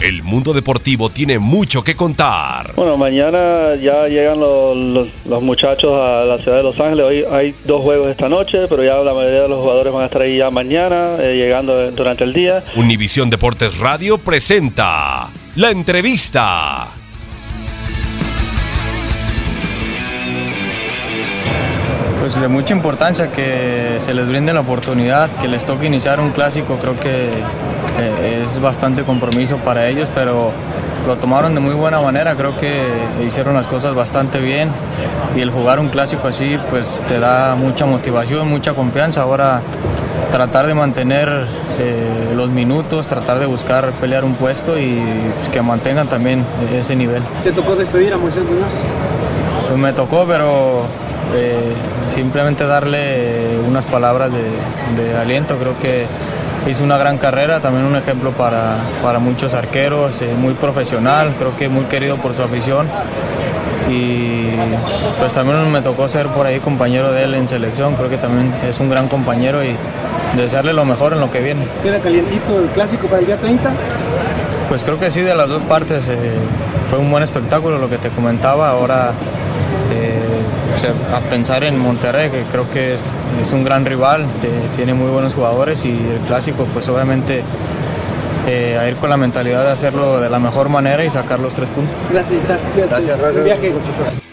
El mundo deportivo tiene mucho que contar. Bueno, mañana ya llegan los, los, muchachos a la ciudad de Los Ángeles. Hoy hay dos juegos esta noche, pero ya la mayoría de los jugadores van a estar ahí ya mañana, eh, llegando durante el día. Univisión Deportes Radio presenta la entrevista. Pues de mucha importancia que se les brinde la oportunidad, que les toque iniciar un clásico, creo que eh, es bastante compromiso para ellos, pero lo tomaron de muy buena manera, creo que hicieron las cosas bastante bien y el jugar un clásico así pues te da mucha motivación, mucha confianza. Ahora tratar de mantener eh, los minutos, tratar de buscar pelear un puesto y pues, que mantengan también ese nivel. ¿Te tocó despedir a Moisés Muñoz? Pues me tocó, pero eh, simplemente darle unas palabras de, aliento. Creo que hizo una gran carrera, también un ejemplo para, muchos arqueros, eh, muy profesional, creo que muy querido por su afición. Y pues también me tocó ser por ahí compañero de él en selección, creo que también es un gran compañero y desearle lo mejor en lo que viene. ¿Queda calientito el clásico para el día 30? Pues creo que sí, de las dos partes. Eh, fue un buen espectáculo lo que te comentaba. Ahora a pensar en Monterrey, que creo que es, un gran rival, tiene muy buenos jugadores y el clásico, pues obviamente eh, a ir con la mentalidad de hacerlo de la mejor manera y sacar los tres puntos. Gracias, Isaac. Gracias. Gracias.